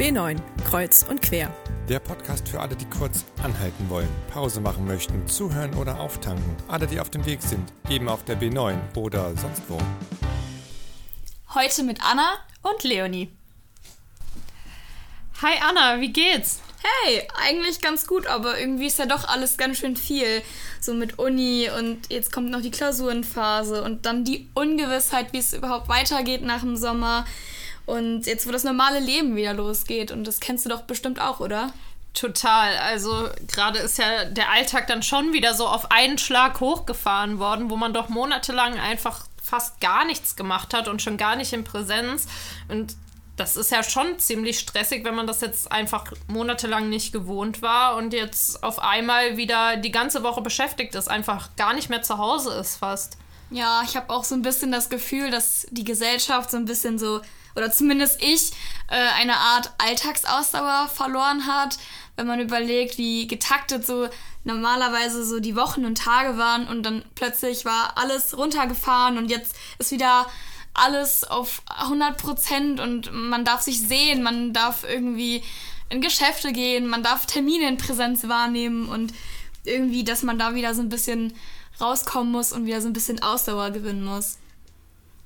B9, Kreuz und Quer. Der Podcast für alle, die kurz anhalten wollen, Pause machen möchten, zuhören oder auftanken. Alle, die auf dem Weg sind, eben auf der B9 oder sonst wo. Heute mit Anna und Leonie. Hi Anna, wie geht's? Hey, eigentlich ganz gut, aber irgendwie ist ja doch alles ganz schön viel. So mit Uni und jetzt kommt noch die Klausurenphase und dann die Ungewissheit, wie es überhaupt weitergeht nach dem Sommer. Und jetzt, wo das normale Leben wieder losgeht. Und das kennst du doch bestimmt auch, oder? Total. Also gerade ist ja der Alltag dann schon wieder so auf einen Schlag hochgefahren worden, wo man doch monatelang einfach fast gar nichts gemacht hat und schon gar nicht in Präsenz. Und das ist ja schon ziemlich stressig, wenn man das jetzt einfach monatelang nicht gewohnt war und jetzt auf einmal wieder die ganze Woche beschäftigt ist, einfach gar nicht mehr zu Hause ist fast. Ja, ich habe auch so ein bisschen das Gefühl, dass die Gesellschaft so ein bisschen so oder zumindest ich, äh, eine Art Alltagsausdauer verloren hat, wenn man überlegt, wie getaktet so normalerweise so die Wochen und Tage waren und dann plötzlich war alles runtergefahren und jetzt ist wieder alles auf 100 Prozent und man darf sich sehen, man darf irgendwie in Geschäfte gehen, man darf Termine in Präsenz wahrnehmen und irgendwie, dass man da wieder so ein bisschen rauskommen muss und wieder so ein bisschen Ausdauer gewinnen muss.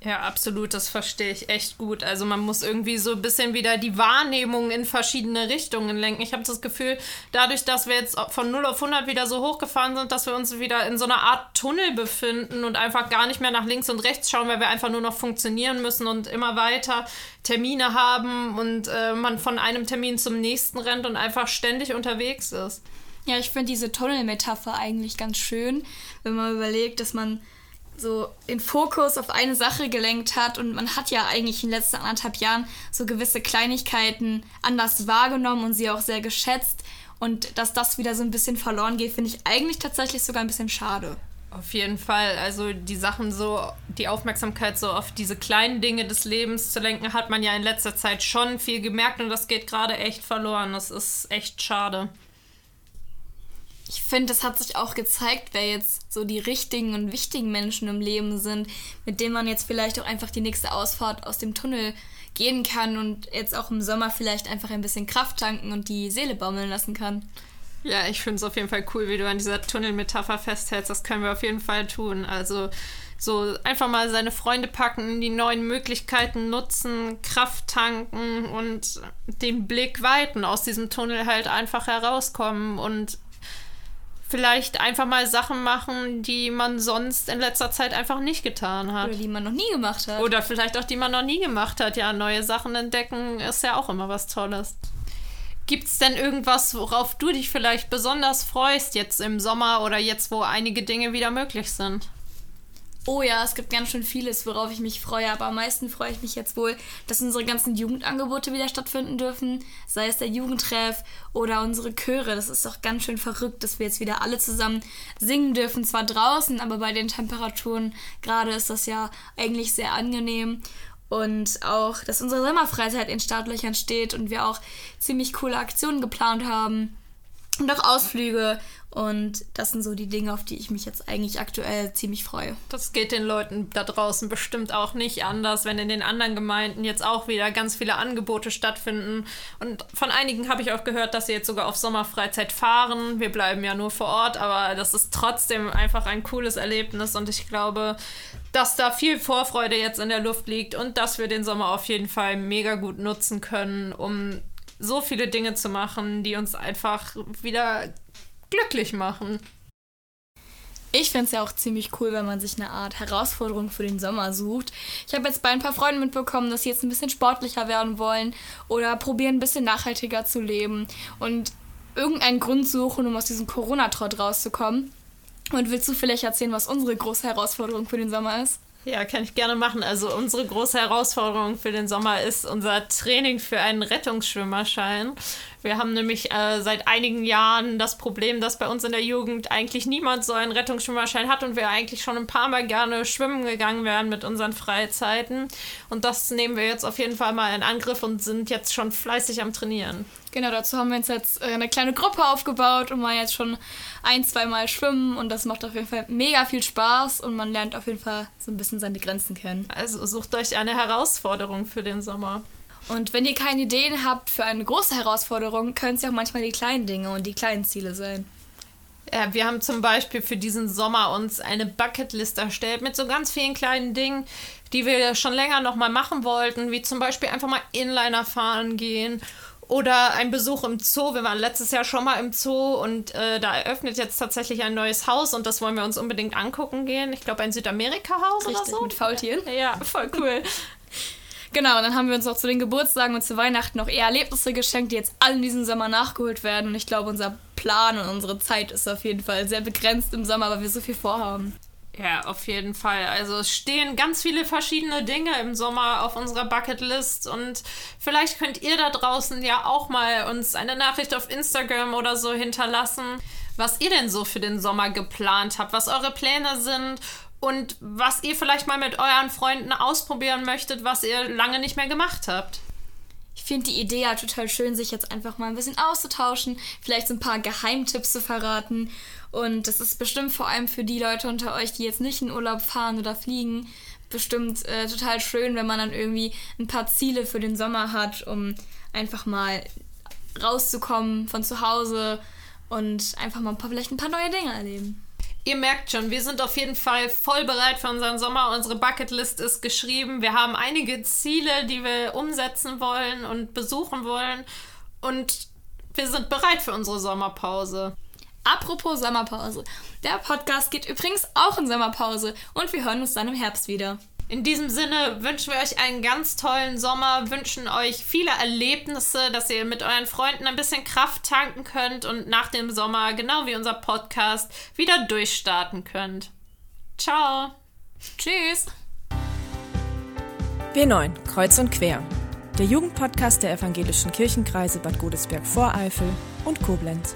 Ja, absolut, das verstehe ich echt gut. Also man muss irgendwie so ein bisschen wieder die Wahrnehmung in verschiedene Richtungen lenken. Ich habe das Gefühl, dadurch, dass wir jetzt von 0 auf 100 wieder so hochgefahren sind, dass wir uns wieder in so einer Art Tunnel befinden und einfach gar nicht mehr nach links und rechts schauen, weil wir einfach nur noch funktionieren müssen und immer weiter Termine haben und äh, man von einem Termin zum nächsten rennt und einfach ständig unterwegs ist. Ja, ich finde diese Tunnelmetapher eigentlich ganz schön, wenn man überlegt, dass man so den Fokus auf eine Sache gelenkt hat und man hat ja eigentlich in den letzten anderthalb Jahren so gewisse Kleinigkeiten anders wahrgenommen und sie auch sehr geschätzt und dass das wieder so ein bisschen verloren geht, finde ich eigentlich tatsächlich sogar ein bisschen schade. Auf jeden Fall. Also die Sachen so, die Aufmerksamkeit so auf diese kleinen Dinge des Lebens zu lenken, hat man ja in letzter Zeit schon viel gemerkt und das geht gerade echt verloren. Das ist echt schade ich finde, es hat sich auch gezeigt, wer jetzt so die richtigen und wichtigen Menschen im Leben sind, mit denen man jetzt vielleicht auch einfach die nächste Ausfahrt aus dem Tunnel gehen kann und jetzt auch im Sommer vielleicht einfach ein bisschen Kraft tanken und die Seele baumeln lassen kann. Ja, ich finde es auf jeden Fall cool, wie du an dieser Tunnelmetapher festhältst. Das können wir auf jeden Fall tun. Also so einfach mal seine Freunde packen, die neuen Möglichkeiten nutzen, Kraft tanken und den Blick weiten, aus diesem Tunnel halt einfach herauskommen und vielleicht einfach mal Sachen machen, die man sonst in letzter Zeit einfach nicht getan hat. Oder die man noch nie gemacht hat. Oder vielleicht auch die man noch nie gemacht hat. Ja, neue Sachen entdecken ist ja auch immer was Tolles. Gibt es denn irgendwas, worauf du dich vielleicht besonders freust jetzt im Sommer oder jetzt, wo einige Dinge wieder möglich sind? Oh ja, es gibt ganz schön vieles, worauf ich mich freue, aber am meisten freue ich mich jetzt wohl, dass unsere ganzen Jugendangebote wieder stattfinden dürfen, sei es der Jugendtreff oder unsere Chöre. Das ist doch ganz schön verrückt, dass wir jetzt wieder alle zusammen singen dürfen, zwar draußen, aber bei den Temperaturen gerade ist das ja eigentlich sehr angenehm. Und auch, dass unsere Sommerfreizeit in Startlöchern steht und wir auch ziemlich coole Aktionen geplant haben und auch Ausflüge. Und das sind so die Dinge, auf die ich mich jetzt eigentlich aktuell ziemlich freue. Das geht den Leuten da draußen bestimmt auch nicht anders, wenn in den anderen Gemeinden jetzt auch wieder ganz viele Angebote stattfinden. Und von einigen habe ich auch gehört, dass sie jetzt sogar auf Sommerfreizeit fahren. Wir bleiben ja nur vor Ort, aber das ist trotzdem einfach ein cooles Erlebnis und ich glaube, dass da viel Vorfreude jetzt in der Luft liegt und dass wir den Sommer auf jeden Fall mega gut nutzen können, um so viele Dinge zu machen, die uns einfach wieder glücklich machen. Ich finde es ja auch ziemlich cool, wenn man sich eine Art Herausforderung für den Sommer sucht. Ich habe jetzt bei ein paar Freunden mitbekommen, dass sie jetzt ein bisschen sportlicher werden wollen oder probieren, ein bisschen nachhaltiger zu leben und irgendeinen Grund suchen, um aus diesem Corona-Trott rauszukommen. Und willst du vielleicht erzählen, was unsere große Herausforderung für den Sommer ist? Ja, kann ich gerne machen. Also unsere große Herausforderung für den Sommer ist unser Training für einen Rettungsschwimmerschein. Wir haben nämlich äh, seit einigen Jahren das Problem, dass bei uns in der Jugend eigentlich niemand so einen Rettungsschwimmerschein hat und wir eigentlich schon ein paar Mal gerne schwimmen gegangen wären mit unseren Freizeiten. Und das nehmen wir jetzt auf jeden Fall mal in Angriff und sind jetzt schon fleißig am Trainieren. Genau, dazu haben wir uns jetzt äh, eine kleine Gruppe aufgebaut und mal jetzt schon ein, zwei Mal schwimmen und das macht auf jeden Fall mega viel Spaß und man lernt auf jeden Fall so ein bisschen seine Grenzen kennen. Also sucht euch eine Herausforderung für den Sommer. Und wenn ihr keine Ideen habt für eine große Herausforderung, können es ja auch manchmal die kleinen Dinge und die kleinen Ziele sein. Ja, wir haben zum Beispiel für diesen Sommer uns eine Bucketlist erstellt mit so ganz vielen kleinen Dingen, die wir schon länger noch mal machen wollten, wie zum Beispiel einfach mal Inliner fahren gehen oder ein Besuch im Zoo. Wir waren letztes Jahr schon mal im Zoo und äh, da eröffnet jetzt tatsächlich ein neues Haus und das wollen wir uns unbedingt angucken gehen. Ich glaube, ein Südamerika-Haus oder so. mit Faultieren. Ja, voll cool. Genau, und dann haben wir uns auch zu den Geburtstagen und zu Weihnachten noch eher Erlebnisse geschenkt, die jetzt alle in diesem Sommer nachgeholt werden. Und ich glaube, unser Plan und unsere Zeit ist auf jeden Fall sehr begrenzt im Sommer, weil wir so viel vorhaben. Ja, auf jeden Fall. Also es stehen ganz viele verschiedene Dinge im Sommer auf unserer Bucketlist und vielleicht könnt ihr da draußen ja auch mal uns eine Nachricht auf Instagram oder so hinterlassen, was ihr denn so für den Sommer geplant habt, was eure Pläne sind und was ihr vielleicht mal mit euren Freunden ausprobieren möchtet, was ihr lange nicht mehr gemacht habt. Ich finde die Idee ja total schön, sich jetzt einfach mal ein bisschen auszutauschen, vielleicht so ein paar Geheimtipps zu verraten. Und das ist bestimmt vor allem für die Leute unter euch, die jetzt nicht in Urlaub fahren oder fliegen, bestimmt äh, total schön, wenn man dann irgendwie ein paar Ziele für den Sommer hat, um einfach mal rauszukommen von zu Hause und einfach mal ein paar, vielleicht ein paar neue Dinge erleben. Ihr merkt schon, wir sind auf jeden Fall voll bereit für unseren Sommer. Unsere Bucketlist ist geschrieben. Wir haben einige Ziele, die wir umsetzen wollen und besuchen wollen. Und wir sind bereit für unsere Sommerpause. Apropos Sommerpause. Der Podcast geht übrigens auch in Sommerpause und wir hören uns dann im Herbst wieder. In diesem Sinne wünschen wir euch einen ganz tollen Sommer, wünschen euch viele Erlebnisse, dass ihr mit euren Freunden ein bisschen Kraft tanken könnt und nach dem Sommer, genau wie unser Podcast, wieder durchstarten könnt. Ciao. Tschüss. B9, Kreuz und Quer. Der Jugendpodcast der evangelischen Kirchenkreise Bad Godesberg-Voreifel und Koblenz.